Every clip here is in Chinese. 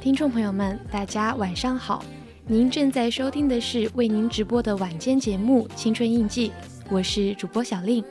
听众朋友们，大家晚上好！您正在收听的是为您直播的晚间节目《青春印记》，我是主播小令。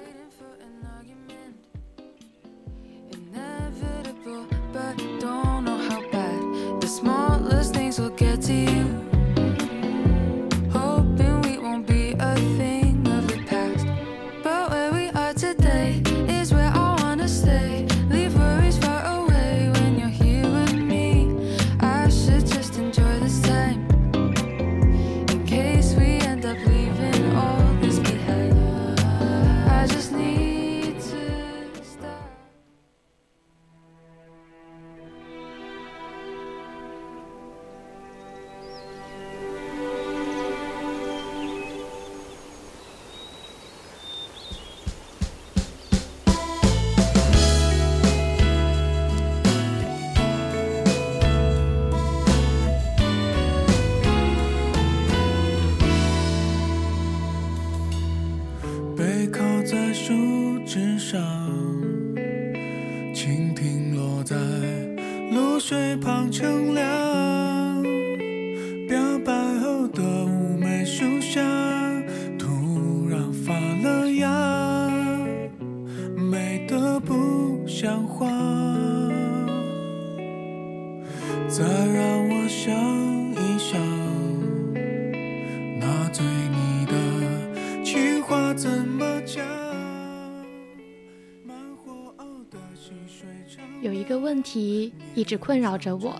直困扰着我，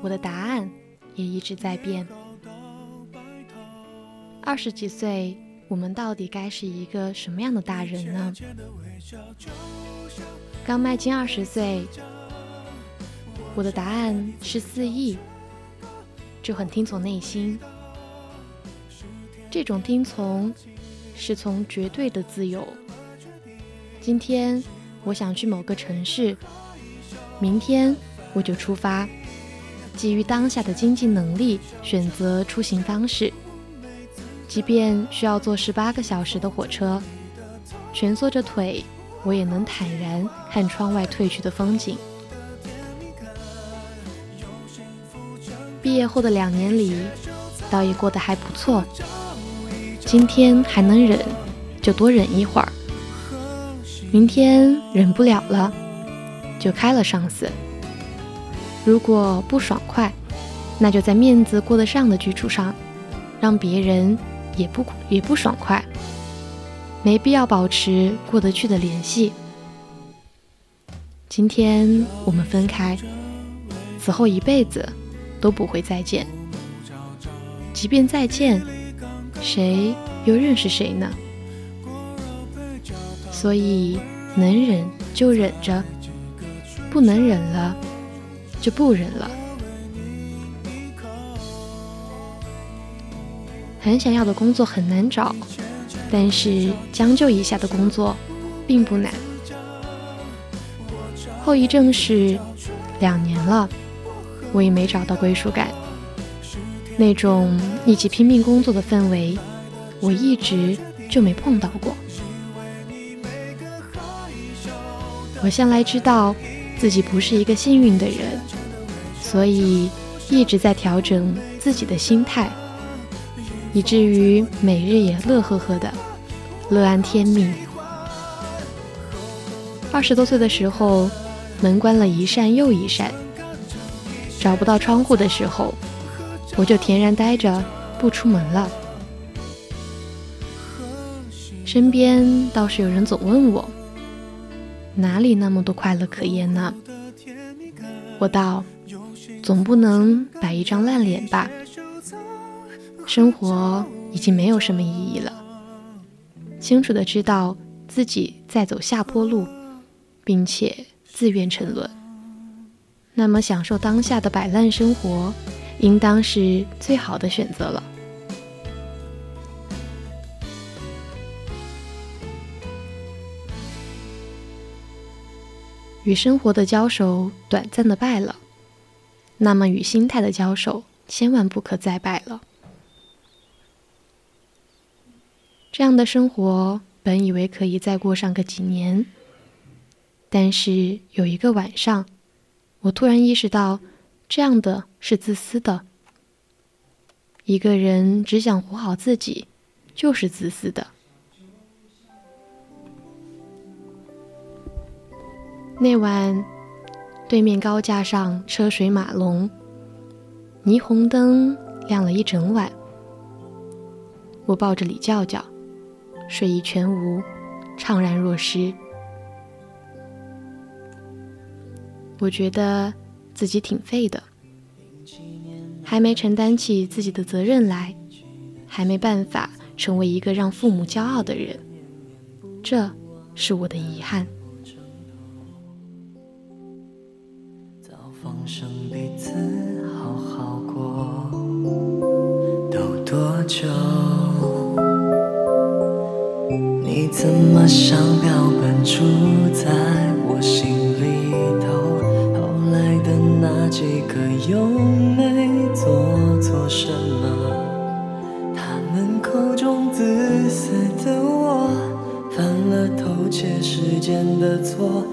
我的答案也一直在变。二十几岁，我们到底该是一个什么样的大人呢？刚迈进二十岁，我的答案是四亿，这很听从内心。这种听从，是从绝对的自由。今天我想去某个城市，明天我就出发，基于当下的经济能力选择出行方式，即便需要坐十八个小时的火车，蜷缩着腿，我也能坦然看窗外褪去的风景。毕业后的两年里，倒也过得还不错。今天还能忍，就多忍一会儿。明天忍不了了，就开了上司。如果不爽快，那就在面子过得上的基础上，让别人也不也不爽快。没必要保持过得去的联系。今天我们分开，此后一辈子都不会再见。即便再见，谁又认识谁呢？所以能忍就忍着，不能忍了就不忍了。很想要的工作很难找，但是将就一下的工作并不难。后遗症是两年了，我也没找到归属感。那种一起拼命工作的氛围，我一直就没碰到过。我向来知道自己不是一个幸运的人，所以一直在调整自己的心态，以至于每日也乐呵呵的，乐安天命。二十多岁的时候，门关了一扇又一扇，找不到窗户的时候。我就恬然待着，不出门了。身边倒是有人总问我，哪里那么多快乐可言呢？我道，总不能摆一张烂脸吧。生活已经没有什么意义了，清楚的知道自己在走下坡路，并且自愿沉沦。那么享受当下的摆烂生活。应当是最好的选择了。与生活的交手短暂的败了，那么与心态的交手千万不可再败了。这样的生活本以为可以再过上个几年，但是有一个晚上，我突然意识到。这样的是自私的。一个人只想活好自己，就是自私的。那晚，对面高架上车水马龙，霓虹灯亮了一整晚。我抱着李教教，睡意全无，怅然若失。我觉得。自己挺废的，还没承担起自己的责任来，还没办法成为一个让父母骄傲的人，这是我的遗憾。放生彼此好好过，都多久？你怎么像标本住在我心里头？后来的那？几个又没做错什么？他们口中自私的我，犯了偷窃时间的错，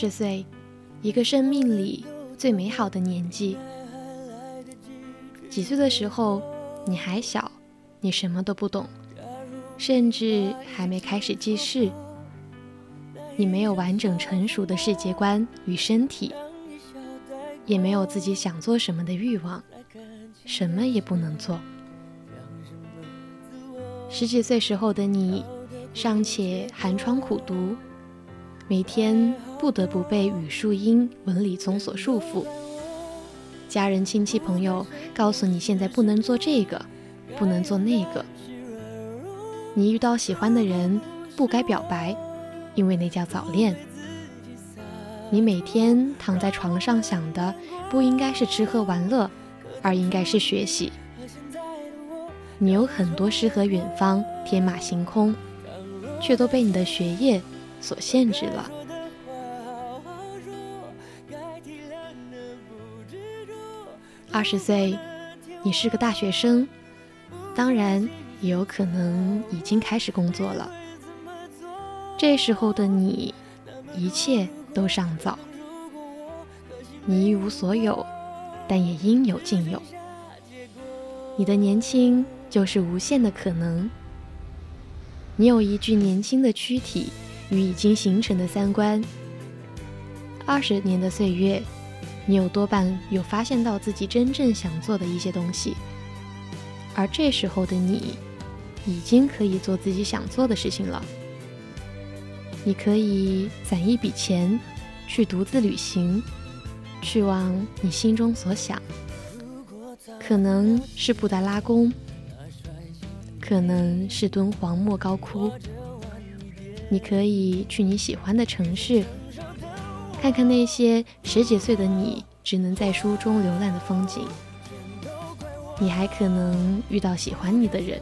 十岁，一个生命里最美好的年纪。几岁的时候，你还小，你什么都不懂，甚至还没开始记事。你没有完整成熟的世界观与身体，也没有自己想做什么的欲望，什么也不能做。十几岁时候的你，尚且寒窗苦读，每天不得不被语数英文理综所束缚。家人、亲戚、朋友告诉你现在不能做这个，不能做那个。你遇到喜欢的人，不该表白，因为那叫早恋。你每天躺在床上想的，不应该是吃喝玩乐，而应该是学习。你有很多诗和远方，天马行空，却都被你的学业所限制了。二十岁，你是个大学生，当然也有可能已经开始工作了。这时候的你，一切都尚早，你一无所有，但也应有尽有。你的年轻。就是无限的可能。你有一具年轻的躯体与已经形成的三观。二十年的岁月，你有多半有发现到自己真正想做的一些东西。而这时候的你，已经可以做自己想做的事情了。你可以攒一笔钱，去独自旅行，去往你心中所想。可能是布达拉宫。可能是敦煌莫高窟，你可以去你喜欢的城市，看看那些十几岁的你只能在书中浏览的风景。你还可能遇到喜欢你的人，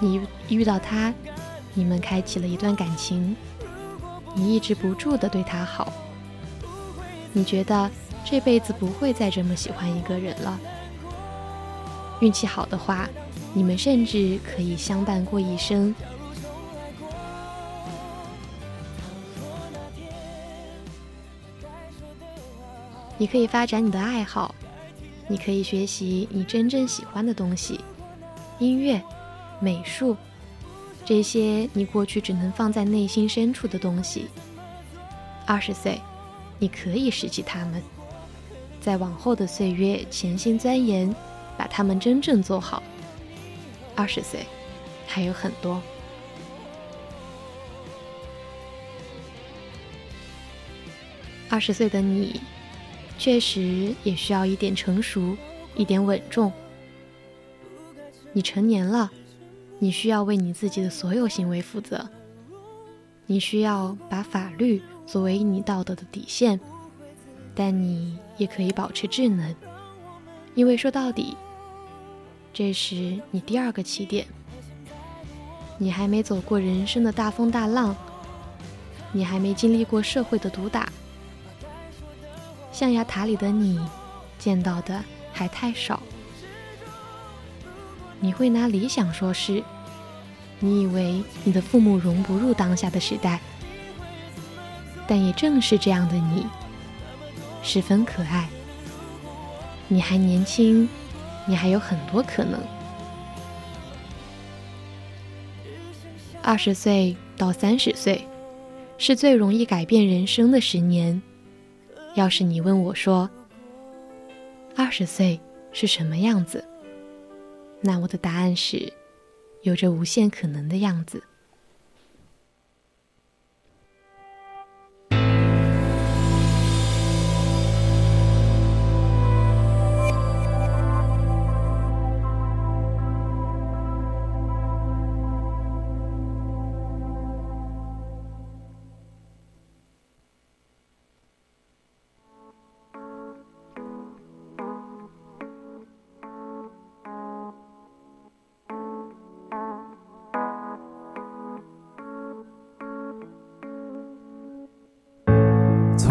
你遇到他，你们开启了一段感情，你抑制不住的对他好，你觉得这辈子不会再这么喜欢一个人了。运气好的话。你们甚至可以相伴过一生。你可以发展你的爱好，你可以学习你真正喜欢的东西，音乐、美术，这些你过去只能放在内心深处的东西。二十岁，你可以拾起它们，在往后的岁月潜心钻研，把它们真正做好。二十岁，还有很多。二十岁的你，确实也需要一点成熟，一点稳重。你成年了，你需要为你自己的所有行为负责。你需要把法律作为你道德的底线，但你也可以保持智能，因为说到底。这是你第二个起点，你还没走过人生的大风大浪，你还没经历过社会的毒打，象牙塔里的你见到的还太少。你会拿理想说事，你以为你的父母融不入当下的时代，但也正是这样的你，十分可爱。你还年轻。你还有很多可能。二十岁到三十岁，是最容易改变人生的十年。要是你问我说，二十岁是什么样子？那我的答案是，有着无限可能的样子。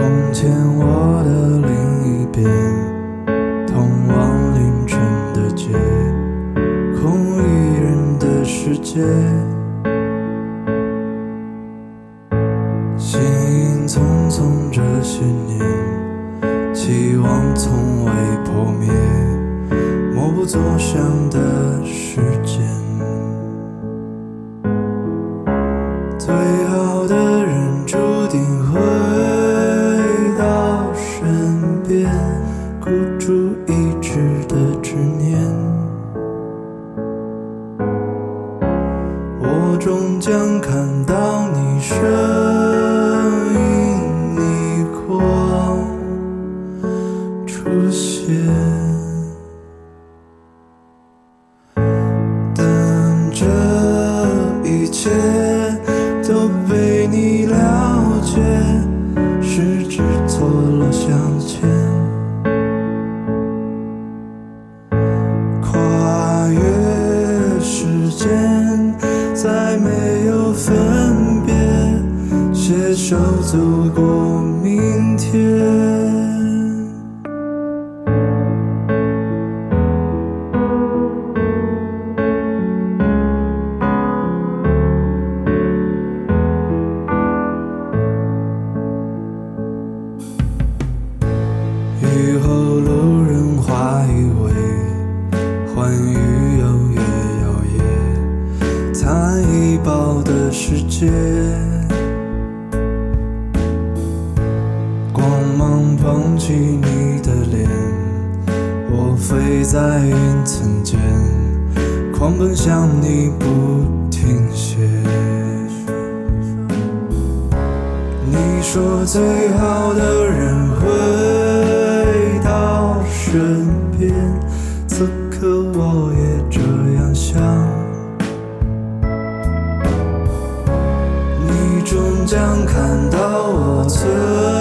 从前，我的另一边，将看到我最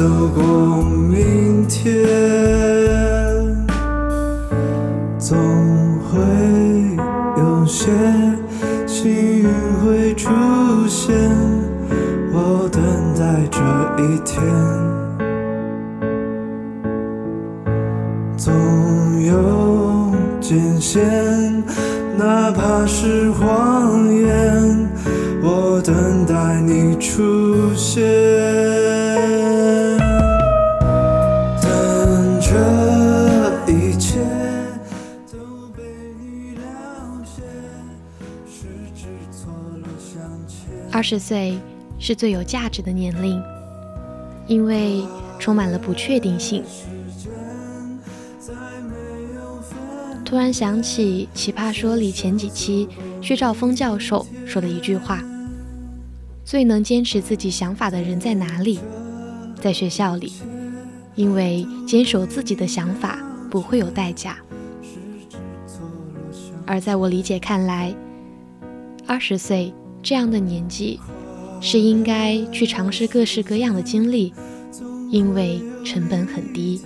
走过十岁是最有价值的年龄，因为充满了不确定性。突然想起《奇葩说》里前几期薛兆丰教授说的一句话：“最能坚持自己想法的人在哪里？在学校里，因为坚守自己的想法不会有代价。”而在我理解看来，二十岁这样的年纪，是应该去尝试各式各样的经历，因为成本很低。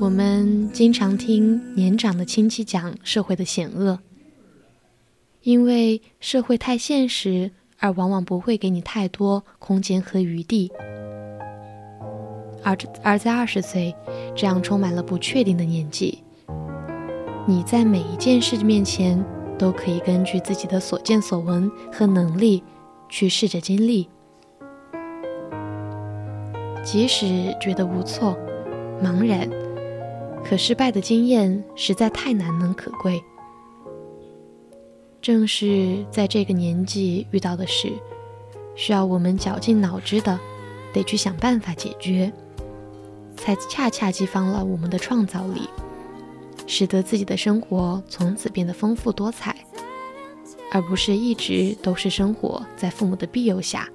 我们经常听年长的亲戚讲社会的险恶，因为社会太现实，而往往不会给你太多空间和余地。而而在二十岁这样充满了不确定的年纪，你在每一件事面前都可以根据自己的所见所闻和能力去试着经历，即使觉得无措、茫然。可失败的经验实在太难能可贵。正是在这个年纪遇到的事，需要我们绞尽脑汁的，得去想办法解决，才恰恰激发了我们的创造力，使得自己的生活从此变得丰富多彩，而不是一直都是生活在父母的庇佑下，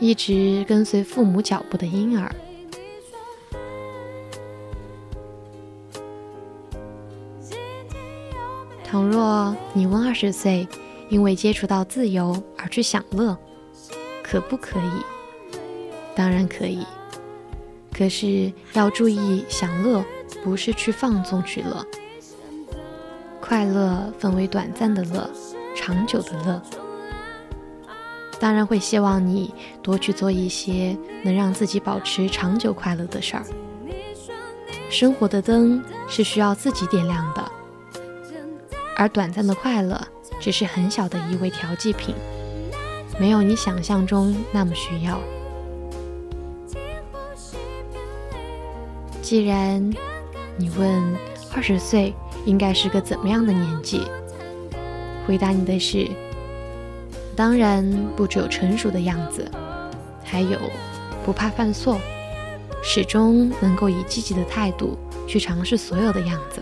一直跟随父母脚步的婴儿。倘若你问二十岁，因为接触到自由而去享乐，可不可以？当然可以。可是要注意享乐，不是去放纵去乐。快乐分为短暂的乐，长久的乐。当然会希望你多去做一些能让自己保持长久快乐的事儿。生活的灯是需要自己点亮的，而短暂的快乐只是很小的一味调剂品，没有你想象中那么需要。既然你问二十岁应该是个怎么样的年纪，回答你的是，当然不只有成熟的样子，还有不怕犯错。始终能够以积极的态度去尝试所有的样子。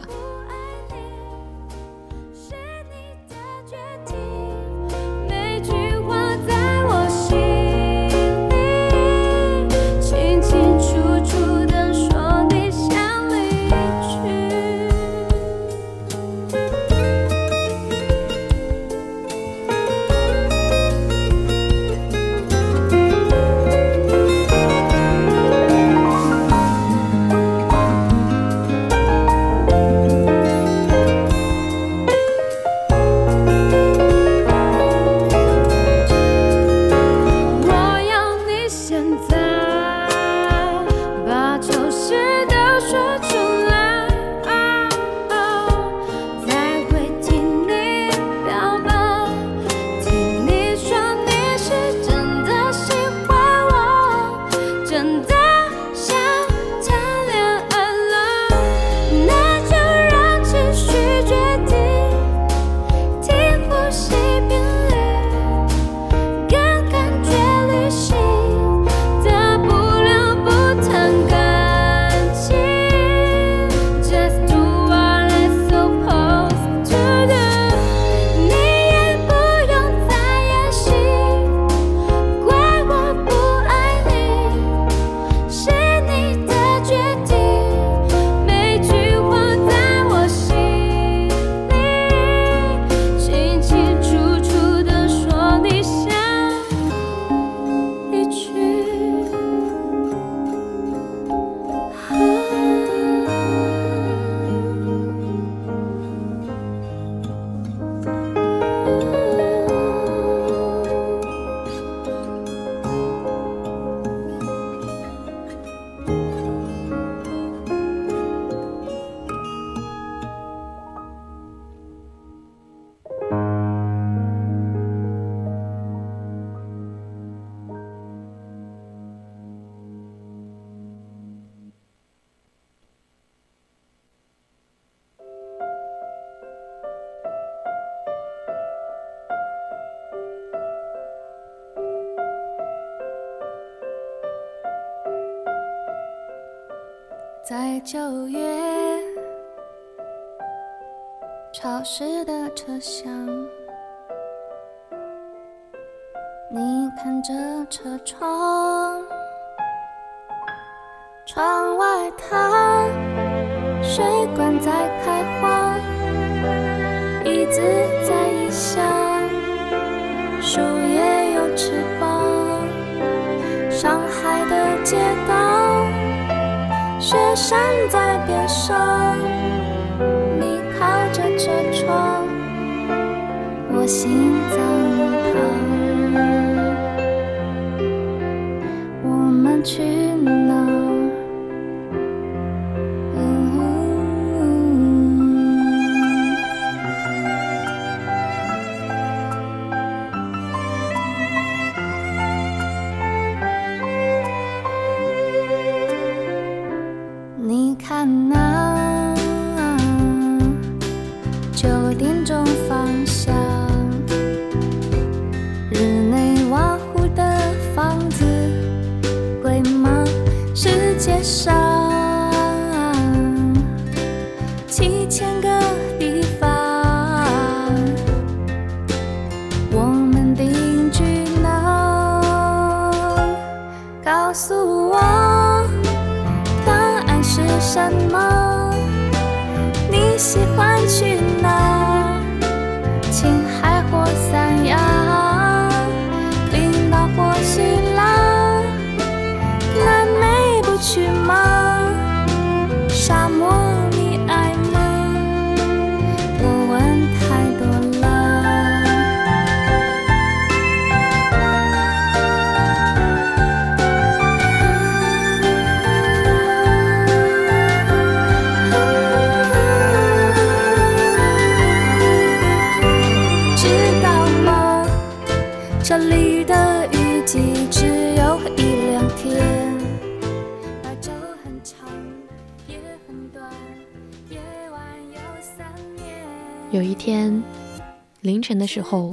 时候，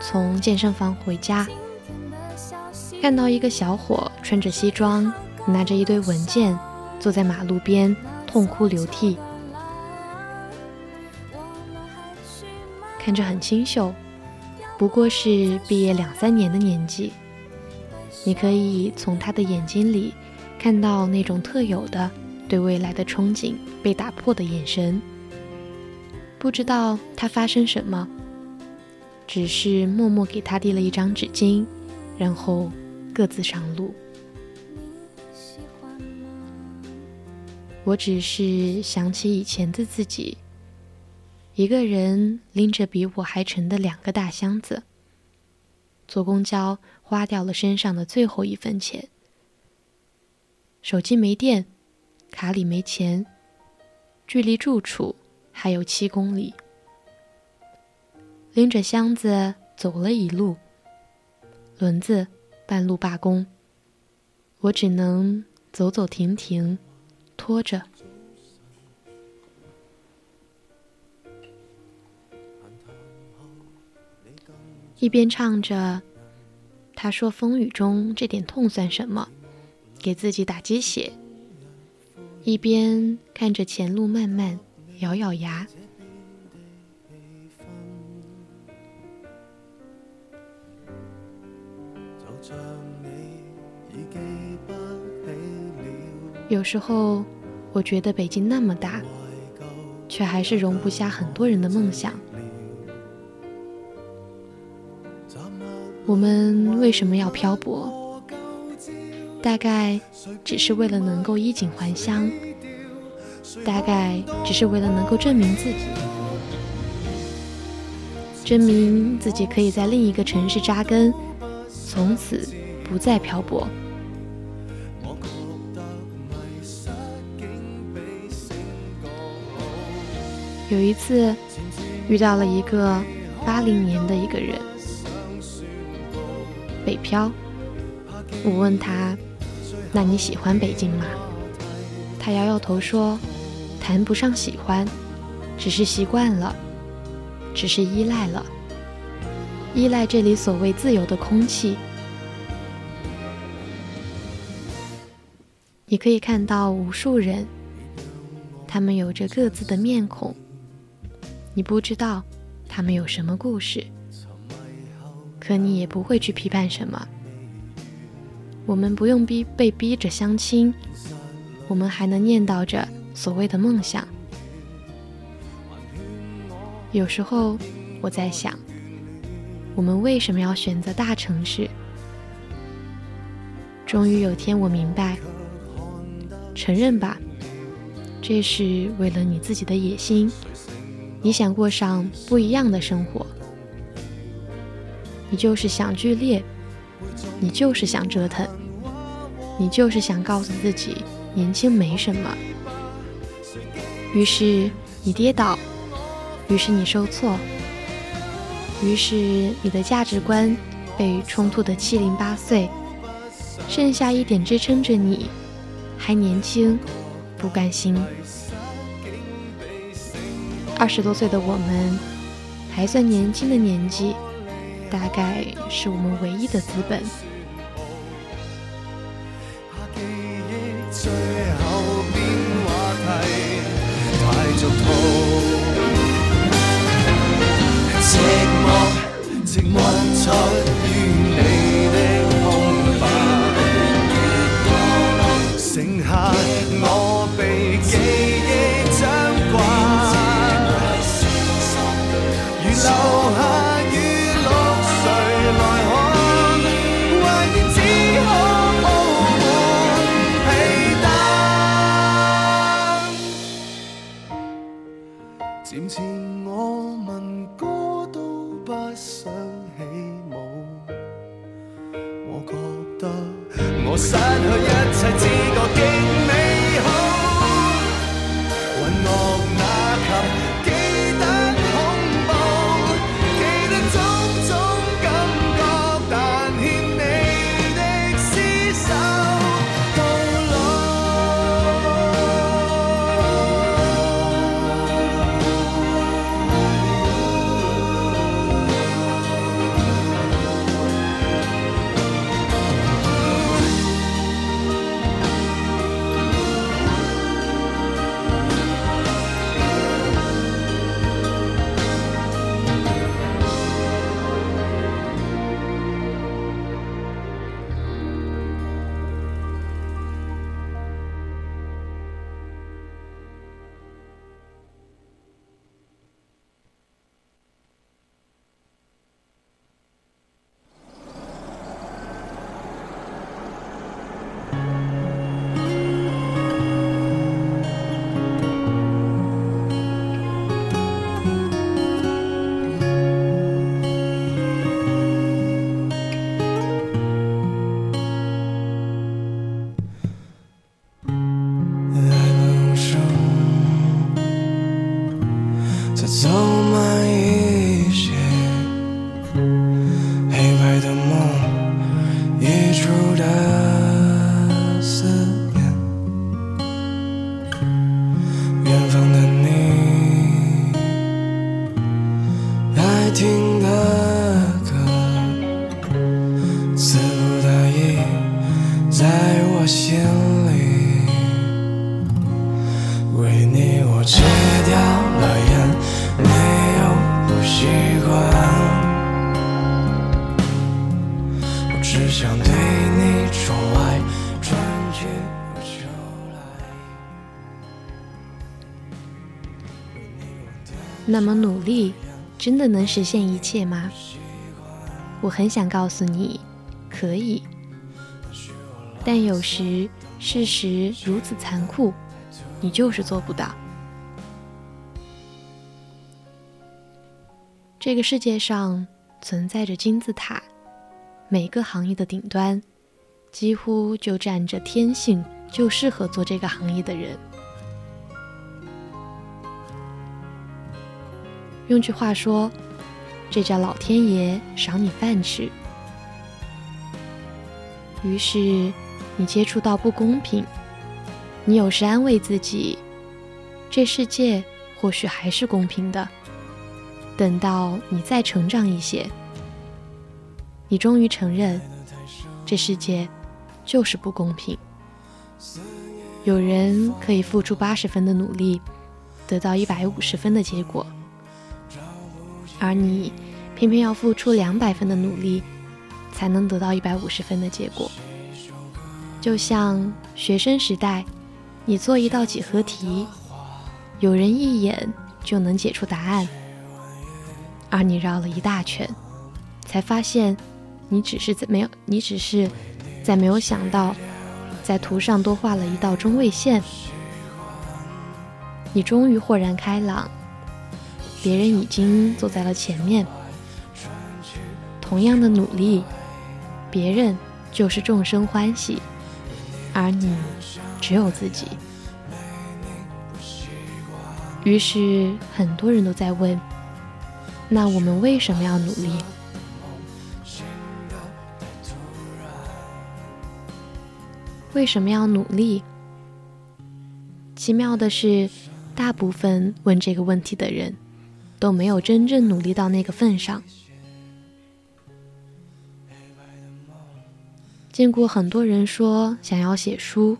从健身房回家，看到一个小伙穿着西装，拿着一堆文件，坐在马路边痛哭流涕，看着很清秀，不过是毕业两三年的年纪。你可以从他的眼睛里看到那种特有的对未来的憧憬被打破的眼神。不知道他发生什么，只是默默给他递了一张纸巾，然后各自上路。我只是想起以前的自己，一个人拎着比我还沉的两个大箱子，坐公交花掉了身上的最后一分钱，手机没电，卡里没钱，距离住处还有七公里，拎着箱子走了一路，轮子半路罢工，我只能走走停停，拖着。一边唱着，他说风雨中这点痛算什么，给自己打鸡血，一边看着前路漫漫，咬咬牙。有时候，我觉得北京那么大，却还是容不下很多人的梦想。我们为什么要漂泊？大概只是为了能够衣锦还乡，大概只是为了能够证明自己，证明自己可以在另一个城市扎根，从此不再漂泊。有一次，遇到了一个八零年的一个人。北漂，我问他：“那你喜欢北京吗？”他摇摇头说：“谈不上喜欢，只是习惯了，只是依赖了，依赖这里所谓自由的空气。”你可以看到无数人，他们有着各自的面孔，你不知道他们有什么故事。可你也不会去批判什么。我们不用逼被逼着相亲，我们还能念叨着所谓的梦想。有时候我在想，我们为什么要选择大城市？终于有天我明白，承认吧，这是为了你自己的野心，你想过上不一样的生活。你就是想剧烈，你就是想折腾，你就是想告诉自己年轻没什么。于是你跌倒，于是你受挫，于是你的价值观被冲突的七零八碎，剩下一点支撑着你，还年轻，不甘心。二十多岁的我们，还算年轻的年纪。大概是我们唯一的资本。想对你宠爱，春去秋来。那么努力真的能实现一切吗？我很想告诉你，可以。但有时事实如此残酷，你就是做不到。这个世界上存在着金字塔，每个行业的顶端，几乎就站着天性就适合做这个行业的人。用句话说，这叫老天爷赏你饭吃。于是，你接触到不公平，你有时安慰自己，这世界或许还是公平的。等到你再成长一些，你终于承认，这世界就是不公平。有人可以付出八十分的努力，得到一百五十分的结果，而你偏偏要付出两百分的努力，才能得到一百五十分的结果。就像学生时代，你做一道几何题，有人一眼就能解出答案，而你绕了一大圈，才发现你只是在没有，你只是在没有想到，在图上多画了一道中位线。你终于豁然开朗，别人已经坐在了前面。同样的努力，别人就是众生欢喜。而你只有自己。于是很多人都在问：那我们为什么要努力？为什么要努力？奇妙的是，大部分问这个问题的人都没有真正努力到那个份上。见过很多人说想要写书，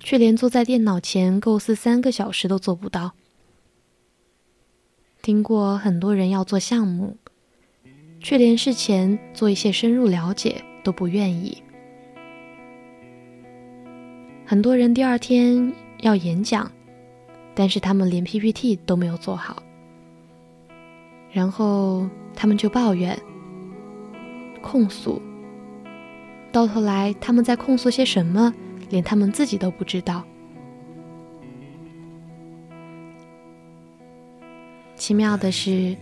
却连坐在电脑前构思三个小时都做不到。听过很多人要做项目，却连事前做一些深入了解都不愿意。很多人第二天要演讲，但是他们连 PPT 都没有做好，然后他们就抱怨、控诉。到头来，他们在控诉些什么，连他们自己都不知道。奇妙的是，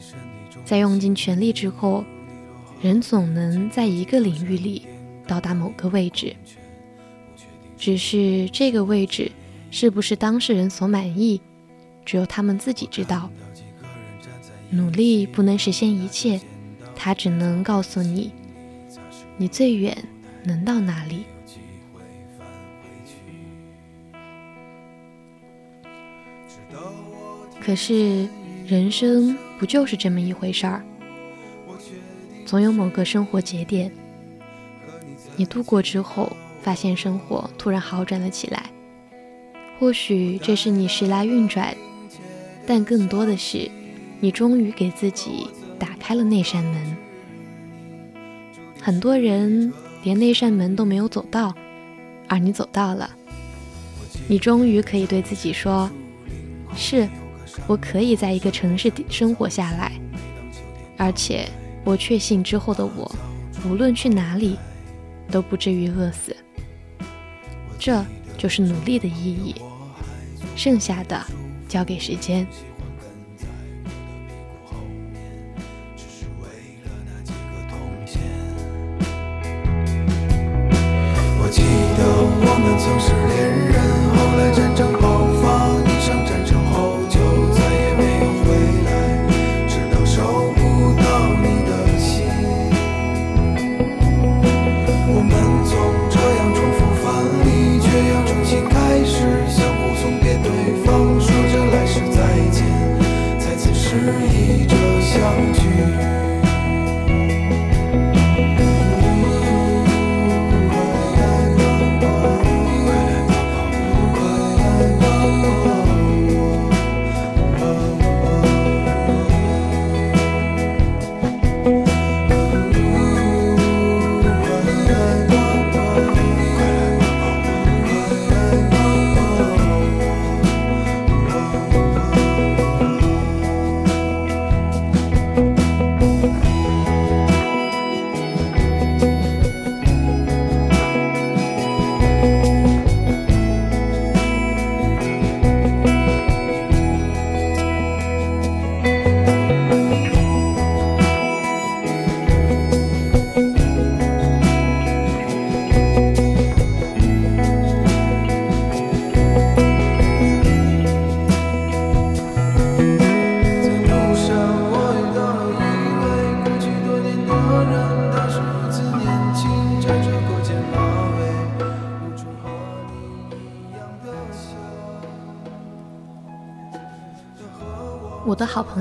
在用尽全力之后，人总能在一个领域里到达某个位置。只是这个位置是不是当事人所满意，只有他们自己知道。努力不能实现一切，它只能告诉你，你最远。能到哪里？可是人生不就是这么一回事儿？总有某个生活节点，你度过之后，发现生活突然好转了起来。或许这是你时来运转，但更多的是，你终于给自己打开了那扇门。很多人。连那扇门都没有走到，而你走到了，你终于可以对自己说：“是，我可以在一个城市生活下来，而且我确信之后的我，无论去哪里，都不至于饿死。”这就是努力的意义，剩下的交给时间。我们曾是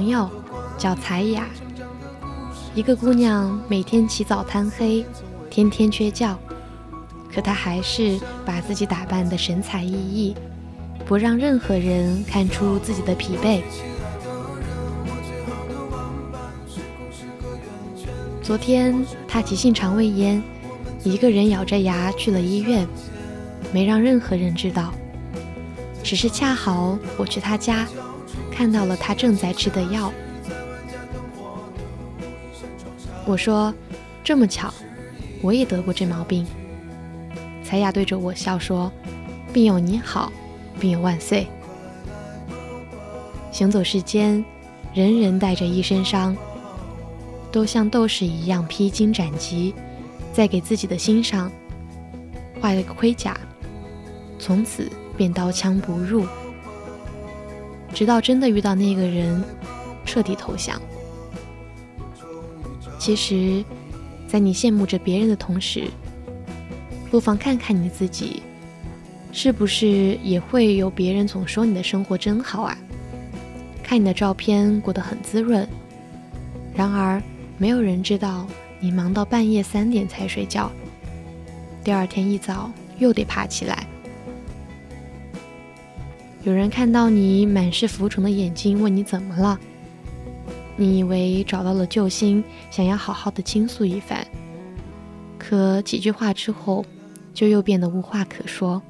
朋友叫彩雅，一个姑娘，每天起早贪黑，天天缺觉，可她还是把自己打扮得神采奕奕，不让任何人看出自己的疲惫。昨天她急性肠胃炎，一个人咬着牙去了医院，没让任何人知道。只是恰好我去她家。看到了他正在吃的药，我说：“这么巧，我也得过这毛病。”彩雅对着我笑说：“病友你好，病友万岁。”行走世间，人人带着一身伤，都像斗士一样披荆斩棘，在给自己的心上画了个盔甲，从此便刀枪不入。直到真的遇到那个人，彻底投降。其实，在你羡慕着别人的同时，不妨看看你自己，是不是也会有别人总说你的生活真好啊？看你的照片过得很滋润，然而没有人知道你忙到半夜三点才睡觉，第二天一早又得爬起来。有人看到你满是浮肿的眼睛，问你怎么了？你以为找到了救星，想要好好的倾诉一番，可几句话之后，就又变得无话可说。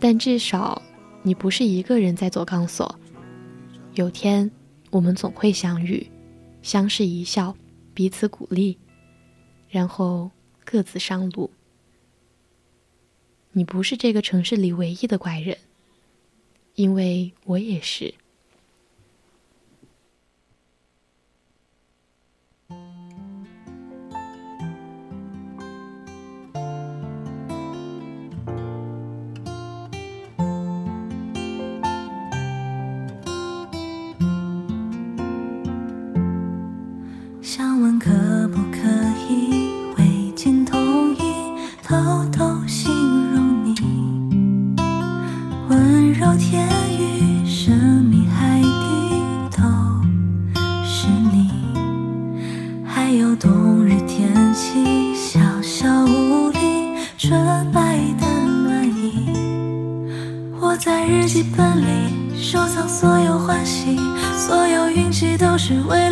但至少，你不是一个人在走钢索。有天，我们总会相遇，相视一笑，彼此鼓励，然后各自上路。你不是这个城市里唯一的怪人。因为我也是。想问可所有欢喜，所有运气，都是为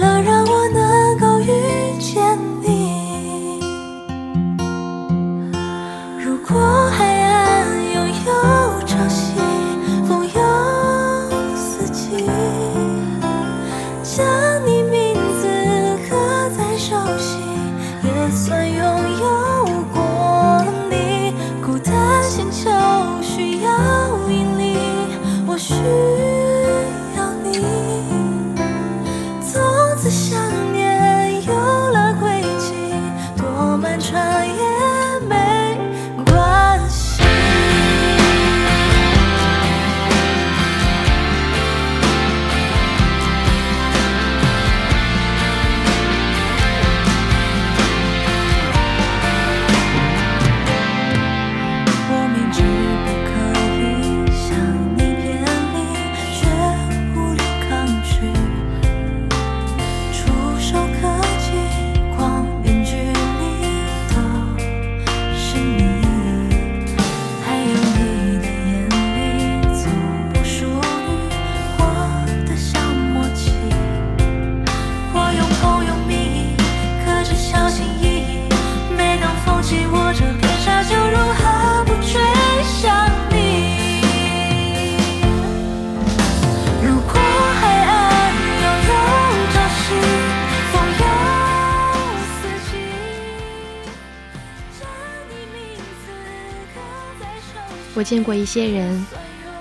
我见过一些人，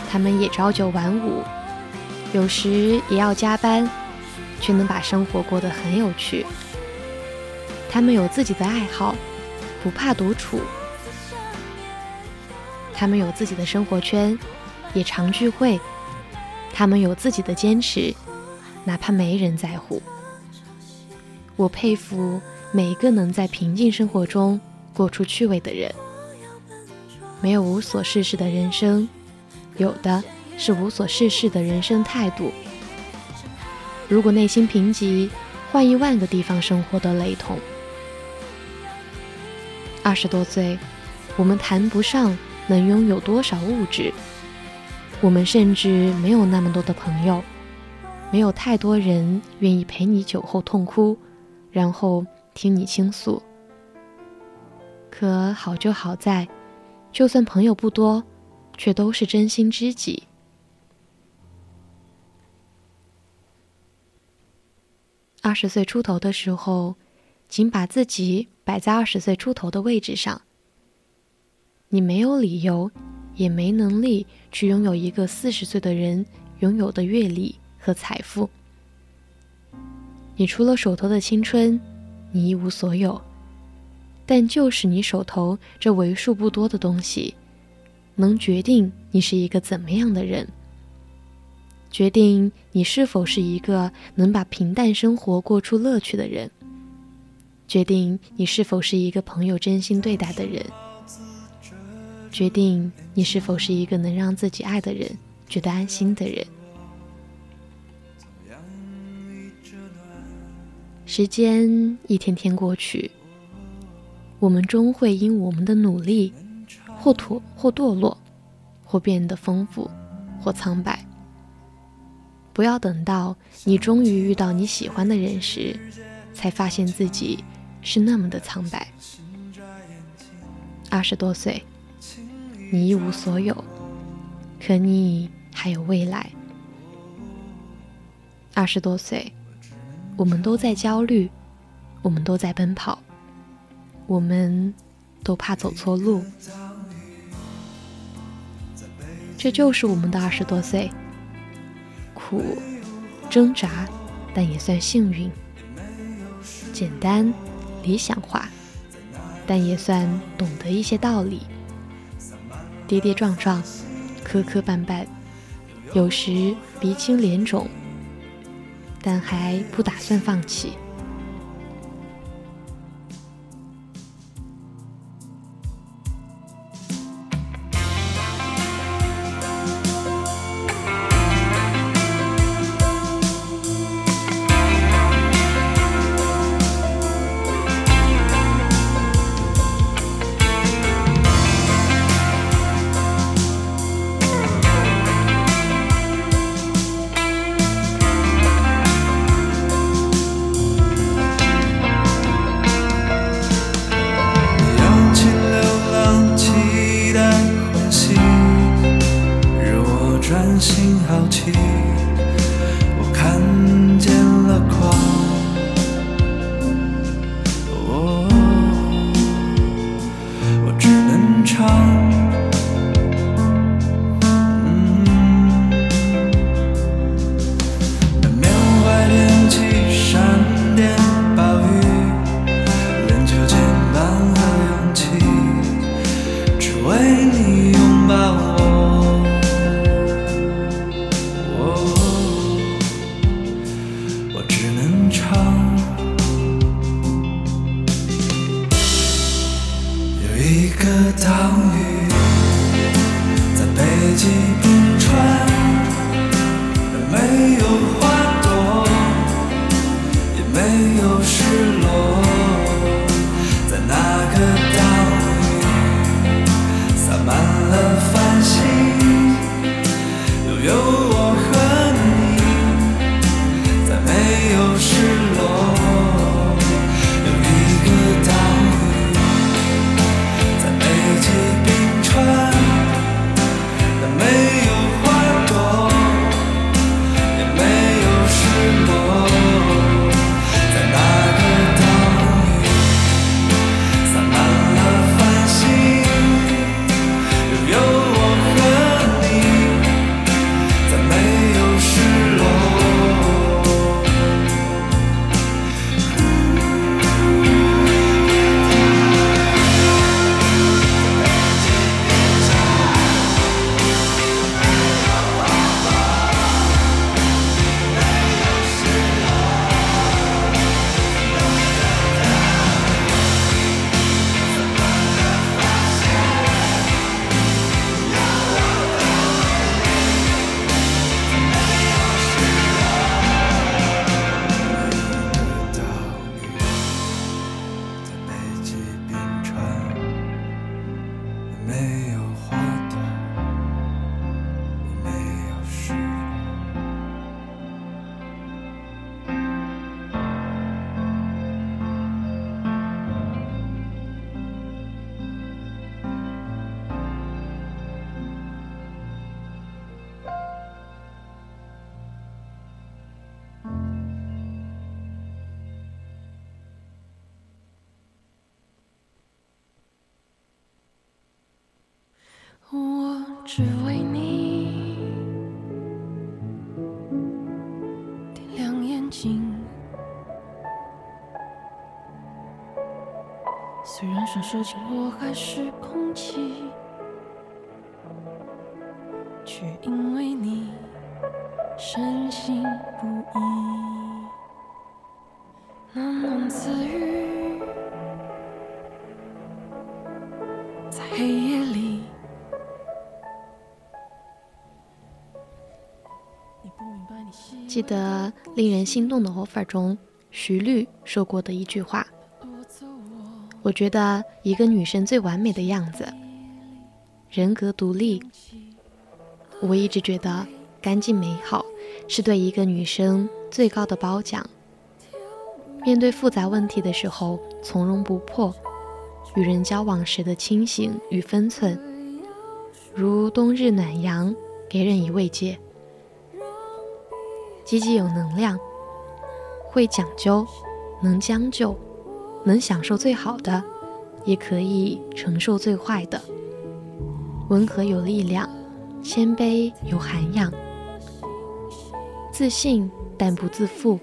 他们也朝九晚五，有时也要加班，却能把生活过得很有趣。他们有自己的爱好，不怕独处；他们有自己的生活圈，也常聚会；他们有自己的坚持，哪怕没人在乎。我佩服每一个能在平静生活中过出趣味的人。没有无所事事的人生，有的是无所事事的人生态度。如果内心贫瘠，换一万个地方生活的雷同。二十多岁，我们谈不上能拥有多少物质，我们甚至没有那么多的朋友，没有太多人愿意陪你酒后痛哭，然后听你倾诉。可好就好在，就算朋友不多，却都是真心知己。二十岁出头的时候，请把自己摆在二十岁出头的位置上。你没有理由，也没能力去拥有一个四十岁的人拥有的阅历和财富。你除了手头的青春，你一无所有。但就是你手头这为数不多的东西，能决定你是一个怎么样的人。决定你是否是一个能把平淡生活过出乐趣的人，决定你是否是一个朋友真心对待的人，决定你是否是一个能让自己爱的人觉得安心的人。时间一天天过去，我们终会因我们的努力，或妥或堕落，或变得丰富，或苍白。不要等到你终于遇到你喜欢的人时，才发现自己是那么的苍白。二十多岁，你一无所有，可你还有未来。二十多岁，我们都在焦虑，我们都在奔跑，我们都怕走错路。这就是我们的二十多岁。苦，挣扎，但也算幸运；简单，理想化，但也算懂得一些道理；跌跌撞撞，磕磕绊绊，有时鼻青脸肿，但还不打算放弃。然双手紧握还是空气，却因为你深信不疑。喃喃自语，在黑夜里。你不明白你记得令人心动的 offer 中，徐律说过的一句话。我觉得一个女生最完美的样子，人格独立。我一直觉得干净美好是对一个女生最高的褒奖。面对复杂问题的时候从容不迫，与人交往时的清醒与分寸，如冬日暖阳，给人以慰藉。积极有能量，会讲究，能将就。能享受最好的，也可以承受最坏的。温和有力量，谦卑有涵养，自信但不自负，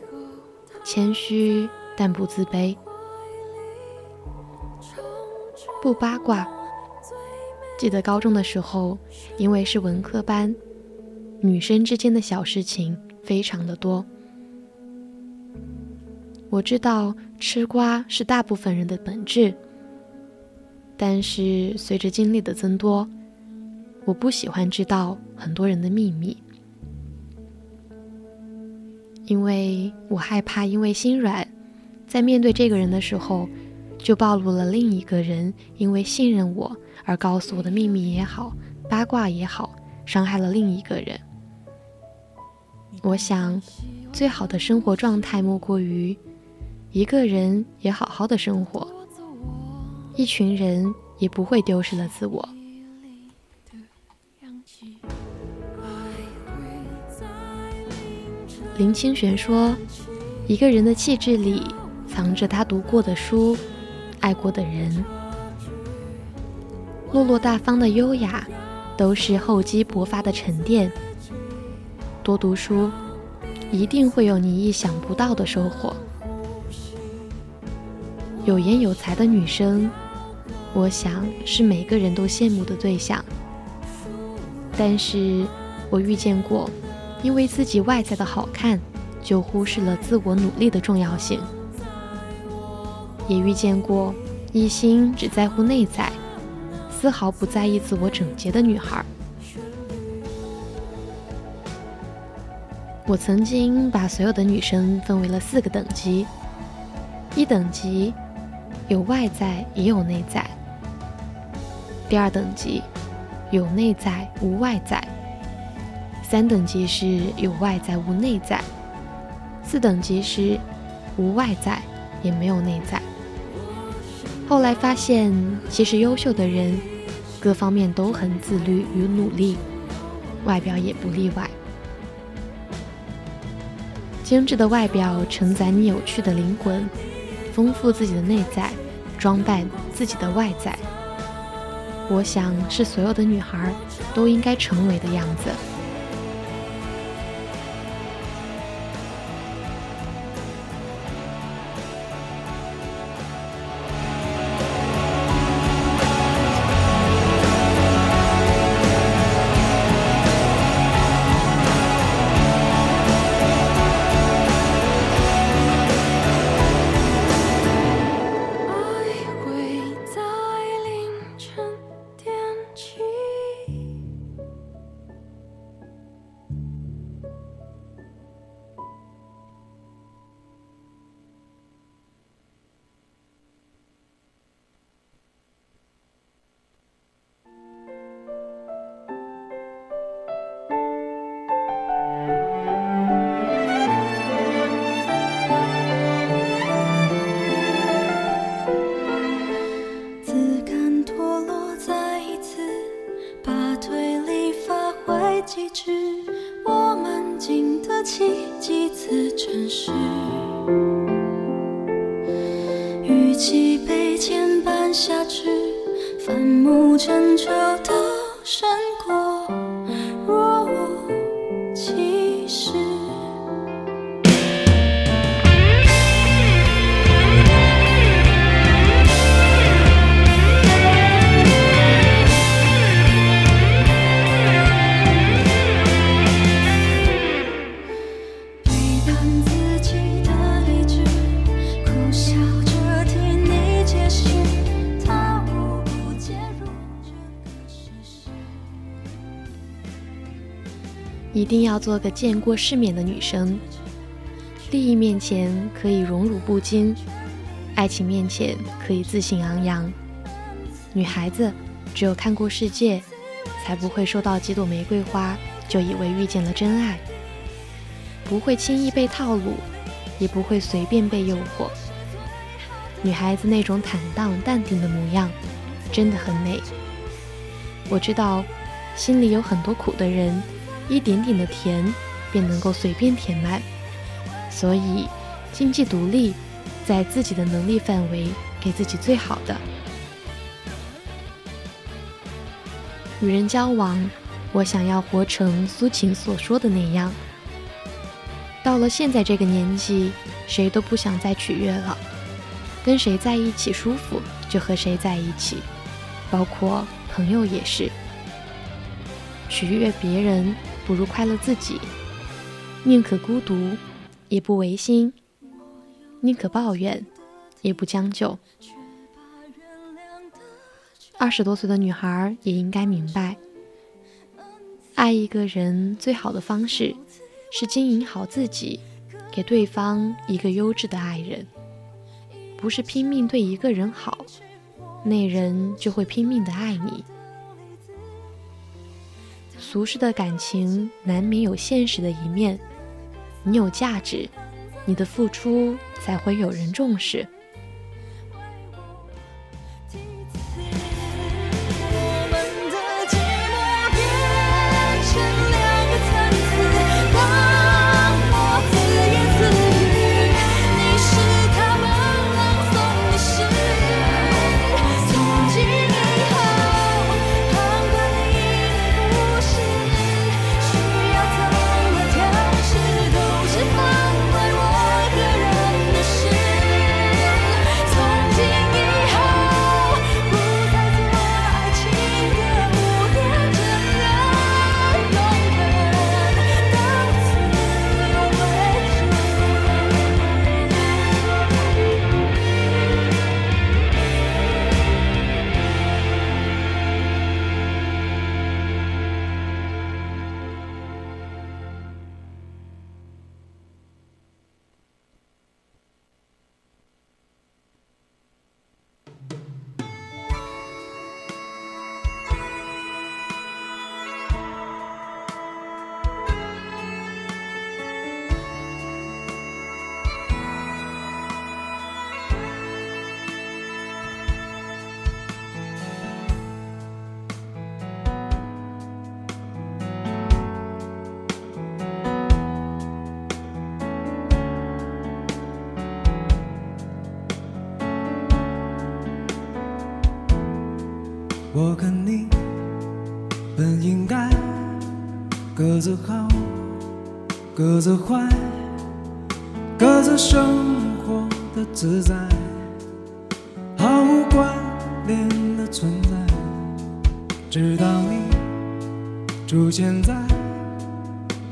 谦虚但不自卑，不八卦。记得高中的时候，因为是文科班，女生之间的小事情非常的多。我知道吃瓜是大部分人的本质，但是随着经历的增多，我不喜欢知道很多人的秘密，因为我害怕因为心软，在面对这个人的时候，就暴露了另一个人因为信任我而告诉我的秘密也好，八卦也好，伤害了另一个人。我想，最好的生活状态莫过于。一个人也好好的生活，一群人也不会丢失了自我。林清玄说：“一个人的气质里藏着他读过的书，爱过的人。落落大方的优雅，都是厚积薄发的沉淀。多读书，一定会有你意想不到的收获。”有颜有才的女生，我想是每个人都羡慕的对象。但是，我遇见过，因为自己外在的好看，就忽视了自我努力的重要性；也遇见过一心只在乎内在，丝毫不在意自我整洁的女孩。我曾经把所有的女生分为了四个等级，一等级。有外在也有内在。第二等级，有内在无外在。三等级是有外在无内在。四等级是无外在也没有内在。后来发现，其实优秀的人，各方面都很自律与努力，外表也不例外。精致的外表承载你有趣的灵魂。丰富自己的内在，装扮自己的外在，我想是所有的女孩都应该成为的样子。做个见过世面的女生。利益面前可以荣辱不惊，爱情面前可以自信昂扬。女孩子只有看过世界，才不会收到几朵玫瑰花就以为遇见了真爱，不会轻易被套路，也不会随便被诱惑。女孩子那种坦荡淡定的模样，真的很美。我知道，心里有很多苦的人，一点点的甜便能够随便填满。所以，经济独立，在自己的能力范围，给自己最好的。与人交往，我想要活成苏秦所说的那样。到了现在这个年纪，谁都不想再取悦了，跟谁在一起舒服就和谁在一起，包括朋友也是。取悦别人不如快乐自己，宁可孤独。也不违心，宁可抱怨，也不将就。二十多岁的女孩也应该明白，爱一个人最好的方式是经营好自己，给对方一个优质的爱人，不是拼命对一个人好，那人就会拼命的爱你。俗世的感情难免有现实的一面。你有价值，你的付出才会有人重视。各自坏，各自生活的自在，毫无关联的存在。直到你出现在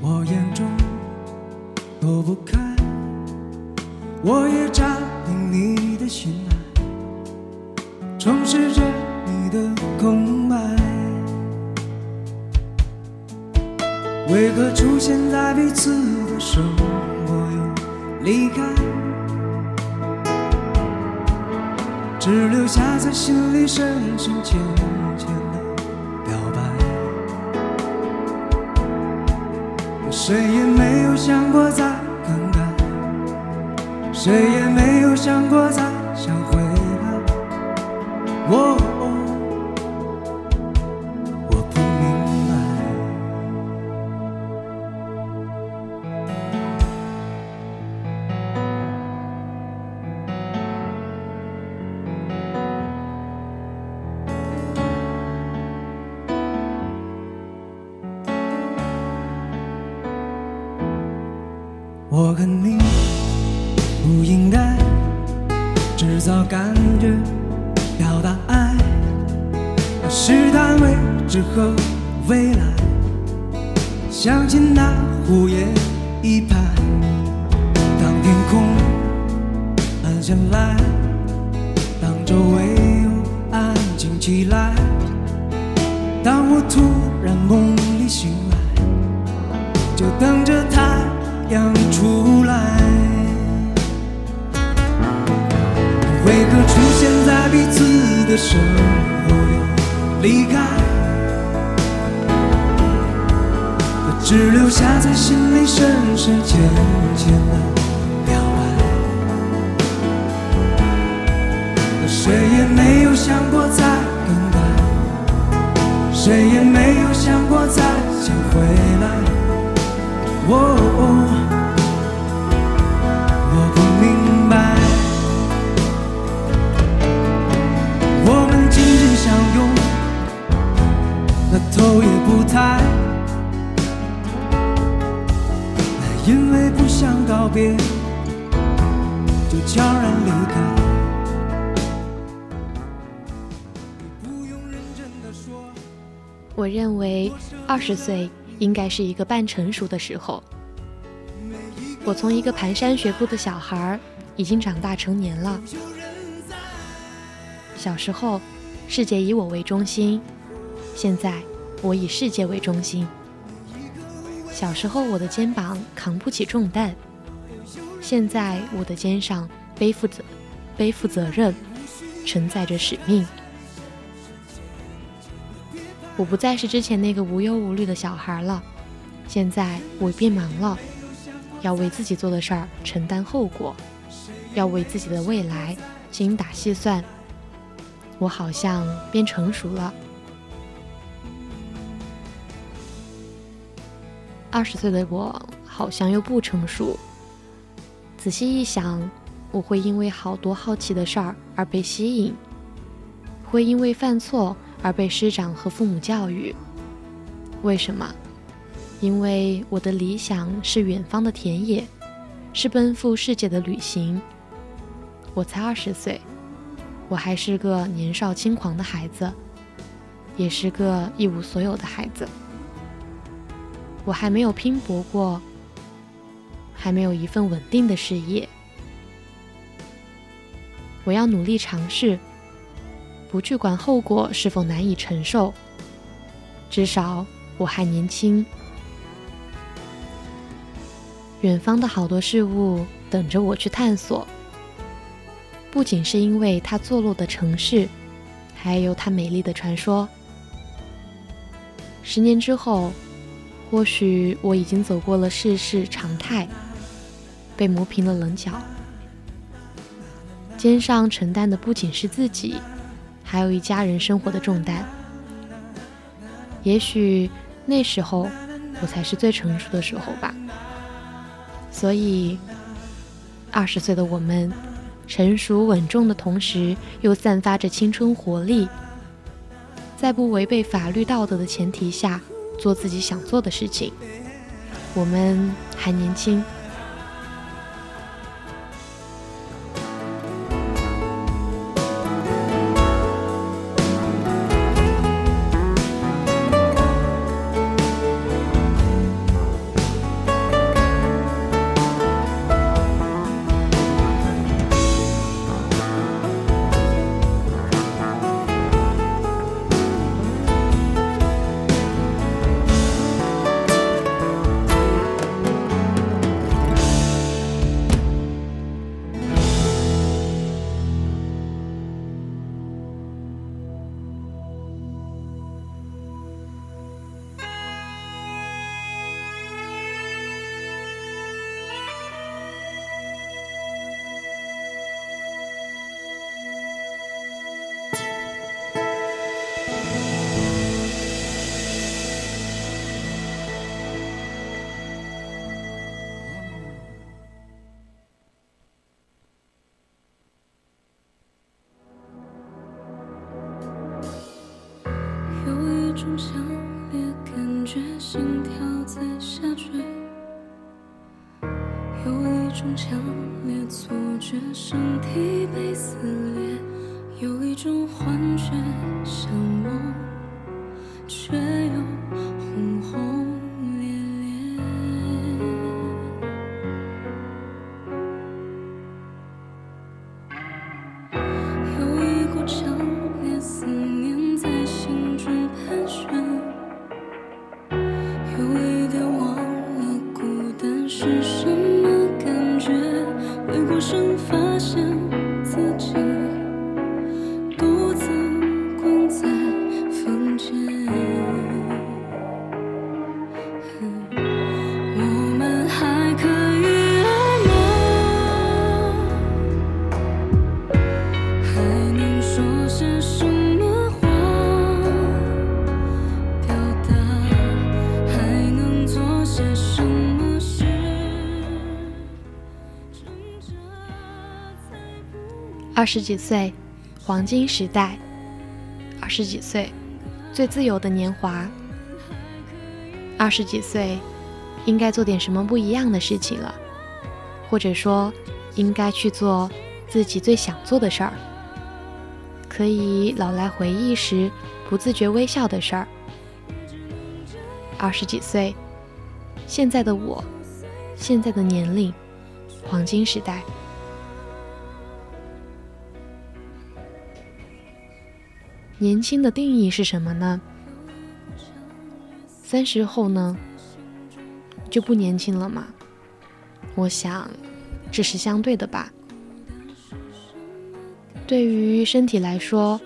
我眼中，躲不开，我也占领你的心爱，充实为何出现在彼此的生活又离开？只留下在心里深深浅浅的表白。谁也没有想过再更改，谁也没有想过再就悄然离开。我认为二十岁应该是一个半成熟的时候。我从一个蹒跚学步的小孩，已经长大成年了。小时候，世界以我为中心；现在，我以世界为中心。小时候，我的肩膀扛不起重担；现在，我的肩上背负着背负责任，承载着使命。我不再是之前那个无忧无虑的小孩了，现在我变忙了，要为自己做的事儿承担后果，要为自己的未来精打细算。我好像变成熟了。二十岁的我好像又不成熟。仔细一想，我会因为好多好奇的事儿而被吸引，会因为犯错而被师长和父母教育。为什么？因为我的理想是远方的田野，是奔赴世界的旅行。我才二十岁，我还是个年少轻狂的孩子，也是个一无所有的孩子。我还没有拼搏过，还没有一份稳定的事业。我要努力尝试，不去管后果是否难以承受。至少我还年轻，远方的好多事物等着我去探索。不仅是因为它坐落的城市，还有它美丽的传说。十年之后。或许我已经走过了世事常态，被磨平了棱角，肩上承担的不仅是自己，还有一家人生活的重担。也许那时候我才是最成熟的时候吧。所以，二十岁的我们，成熟稳重的同时，又散发着青春活力，在不违背法律道德的前提下。做自己想做的事情，我们还年轻。二十几岁，黄金时代。二十几岁，最自由的年华。二十几岁，应该做点什么不一样的事情了，或者说，应该去做自己最想做的事儿。可以老来回忆时不自觉微笑的事儿。二十几岁，现在的我，现在的年龄，黄金时代。年轻的定义是什么呢？三十后呢，就不年轻了吗？我想，这是相对的吧。对于身体来说，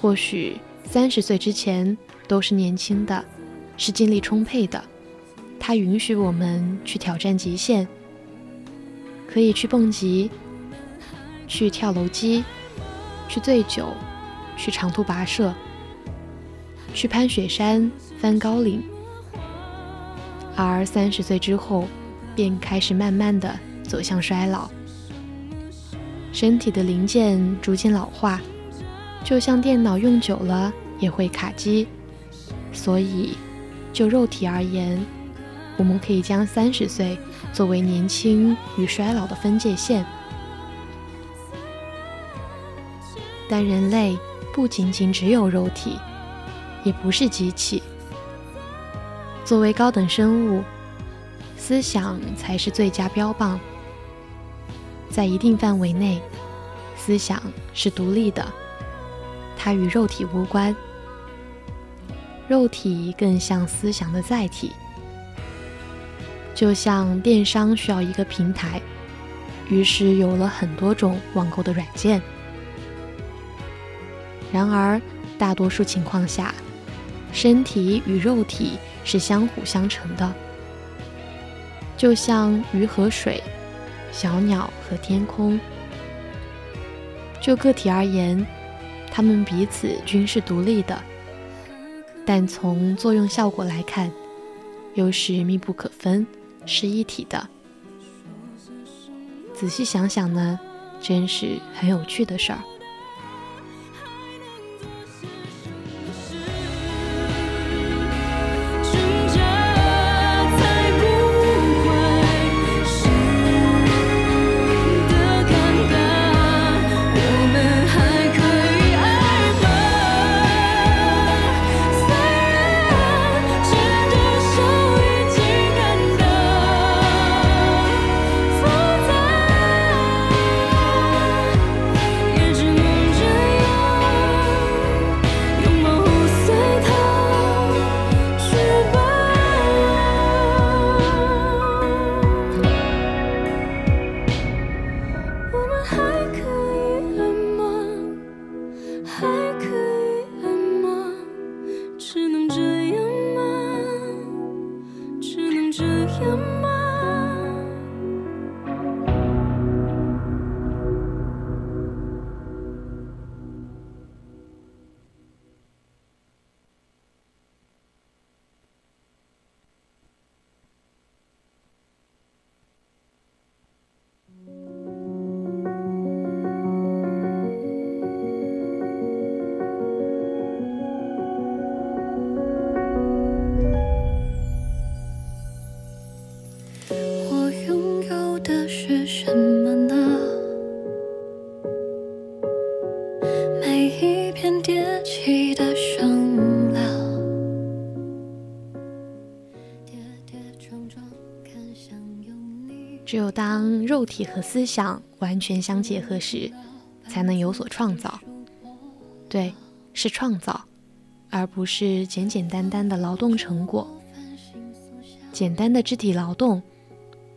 或许三十岁之前都是年轻的，是精力充沛的。它允许我们去挑战极限，可以去蹦极，去跳楼机，去醉酒。去长途跋涉，去攀雪山、翻高岭，而三十岁之后，便开始慢慢的走向衰老，身体的零件逐渐老化，就像电脑用久了也会卡机，所以就肉体而言，我们可以将三十岁作为年轻与衰老的分界线，但人类。不仅仅只有肉体，也不是机器。作为高等生物，思想才是最佳标榜。在一定范围内，思想是独立的，它与肉体无关。肉体更像思想的载体，就像电商需要一个平台，于是有了很多种网购的软件。然而，大多数情况下，身体与肉体是相辅相成的，就像鱼和水，小鸟和天空。就个体而言，它们彼此均是独立的，但从作用效果来看，又是密不可分，是一体的。仔细想想呢，真是很有趣的事儿。和思想完全相结合时，才能有所创造。对，是创造，而不是简简单单的劳动成果。简单的肢体劳动，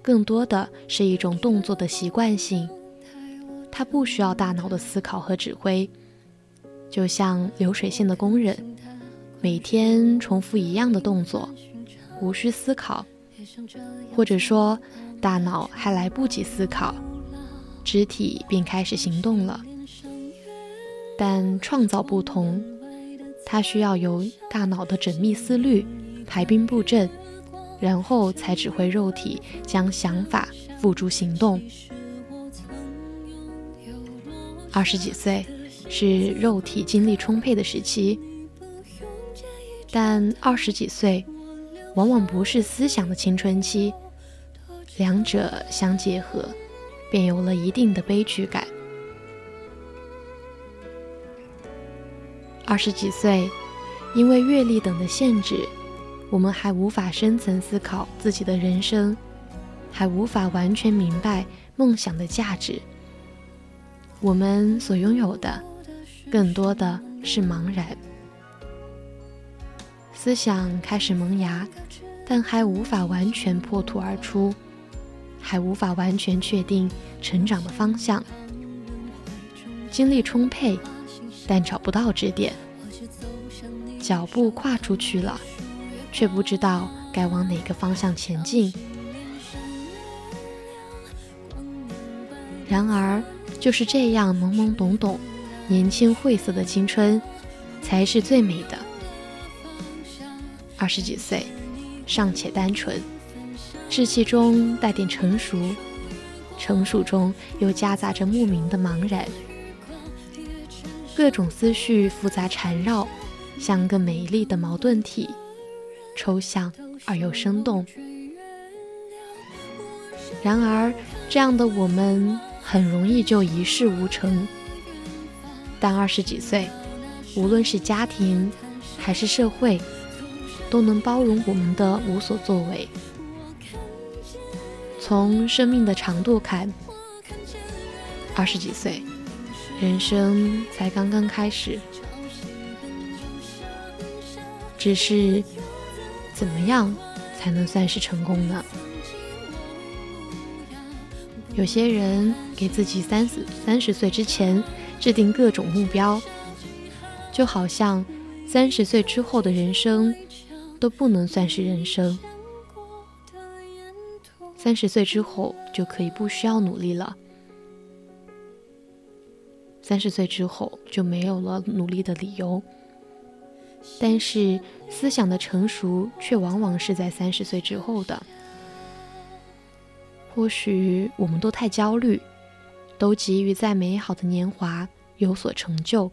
更多的是一种动作的习惯性，它不需要大脑的思考和指挥。就像流水线的工人，每天重复一样的动作，无需思考，或者说。大脑还来不及思考，肢体便开始行动了。但创造不同，它需要由大脑的缜密思虑排兵布阵，然后才指挥肉体将想法付诸行动。二十几岁是肉体精力充沛的时期，但二十几岁往往不是思想的青春期，两者相结合，便有了一定的悲剧感。二十几岁，因为阅历等的限制，我们还无法深层思考自己的人生，还无法完全明白梦想的价值。我们所拥有的，更多的是茫然。思想开始萌芽，但还无法完全破土而出，还无法完全确定成长的方向。精力充沛，但找不到支点。脚步跨出去了，却不知道该往哪个方向前进。然而。就是这样懵懵懂懂、年轻晦涩的青春，才是最美的。二十几岁，尚且单纯，稚气中带点成熟，成熟中又夹杂着莫名的茫然，各种思绪复杂缠绕，像个美丽的矛盾体，抽象而又生动。然而，这样的我们。很容易就一事无成，但二十几岁，无论是家庭还是社会，都能包容我们的无所作为。从生命的长度看，二十几岁，人生才刚刚开始。只是，怎么样才能算是成功呢？有些人给自己三十三十岁之前制定各种目标，就好像三十岁之后的人生都不能算是人生。三十岁之后就可以不需要努力了，三十岁之后就没有了努力的理由。但是思想的成熟却往往是在三十岁之后的。或许我们都太焦虑，都急于在美好的年华有所成就，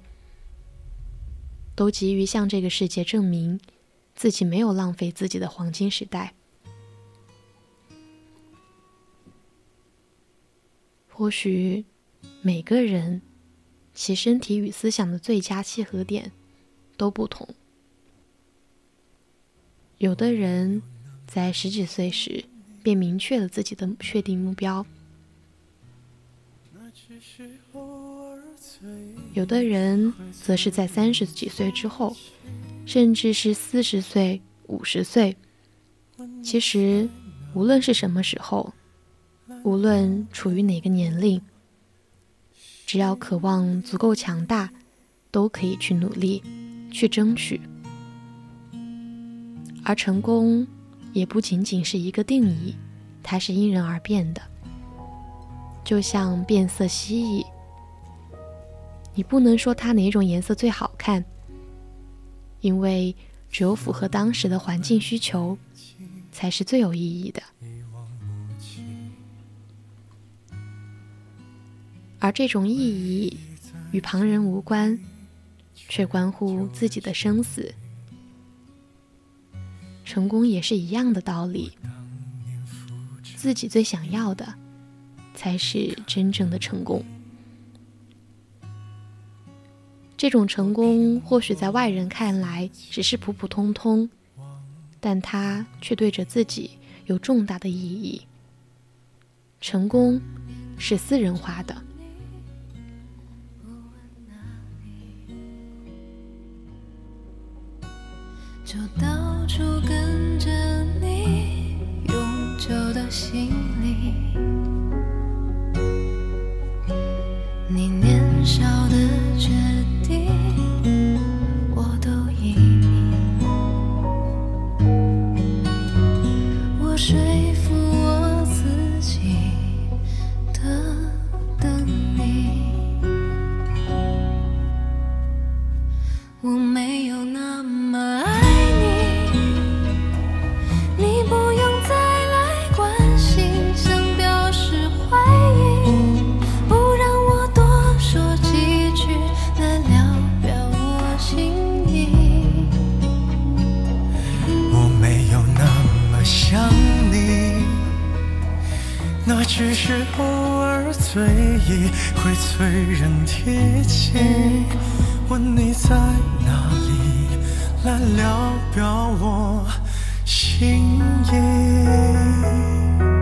都急于向这个世界证明自己没有浪费自己的黄金时代。或许每个人其身体与思想的最佳契合点都不同，有的人在十几岁时。便明确了自己的确定目标。有的人则是在三十几岁之后，甚至是四十岁、五十岁。其实，无论是什么时候，无论处于哪个年龄，只要渴望足够强大，都可以去努力，去争取。而成功。也不仅仅是一个定义，它是因人而变的。就像变色蜥蜴，你不能说它哪种颜色最好看，因为只有符合当时的环境需求，才是最有意义的。而这种意义与旁人无关，却关乎自己的生死。成功也是一样的道理，自己最想要的，才是真正的成功。这种成功或许在外人看来只是普普通通，但它却对着自己有重大的意义。成功是私人化的。就到处跟着你，永久的心里，你年少的决定，我都依。我说服我自己等等你，我没有那么爱。只是偶尔醉意会催人提起，问你在哪里，来聊表我心意。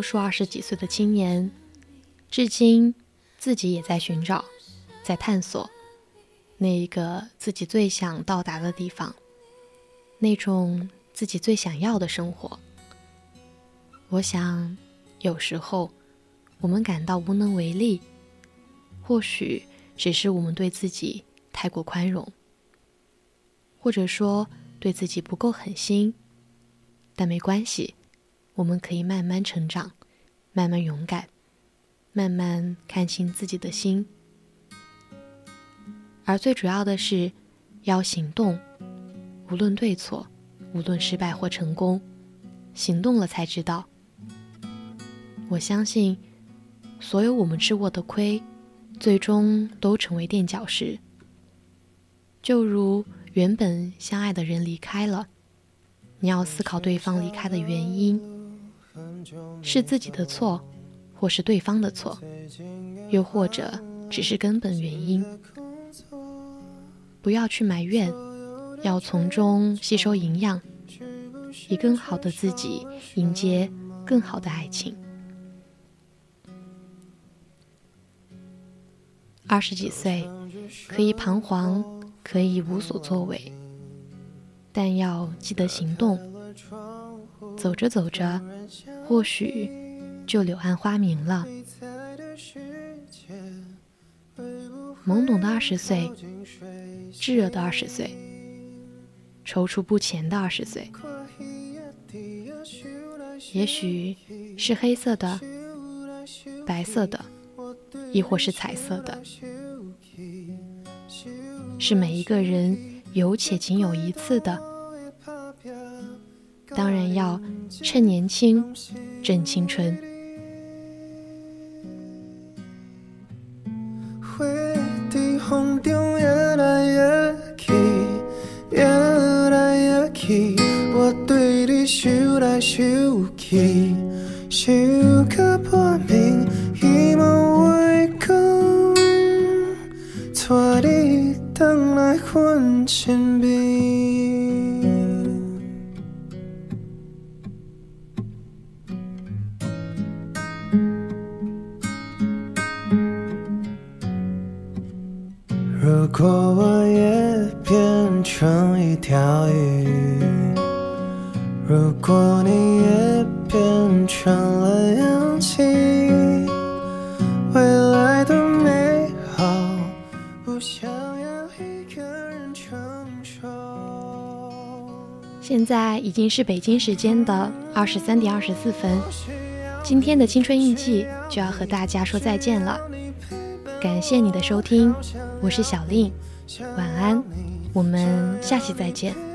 多数二十几岁的青年，至今自己也在寻找，在探索那一个自己最想到达的地方，那种自己最想要的生活。我想，有时候我们感到无能为力，或许只是我们对自己太过宽容，或者说对自己不够狠心。但没关系。我们可以慢慢成长，慢慢勇敢，慢慢看清自己的心。而最主要的是，要行动，无论对错，无论失败或成功，行动了才知道。我相信，所有我们吃过的亏，最终都成为垫脚石。就如原本相爱的人离开了，你要思考对方离开的原因。是自己的错，或是对方的错，又或者只是根本原因。不要去埋怨，要从中吸收营养，以更好的自己迎接更好的爱情。二十几岁，可以彷徨，可以无所作为，但要记得行动。走着走着，或许就柳暗花明了。懵懂的二十岁，炙热的二十岁，踌躇不前的二十岁，也许是黑色的、白色的，亦或是彩色的，是每一个人有且仅有一次的。当然要趁年轻，正青春。花在风中摇来摇去，摇来摇去，我对你想来想去，想到半暝，希望话讲，带你回来阮身边。如果我也变成一条鱼如果你也变成了氧气未来的美好不想要一个人承受。现在已经是北京时间的二十三点二十四分今天的青春印记就要和大家说再见了。感谢你的收听我是小令晚安我们下期再见。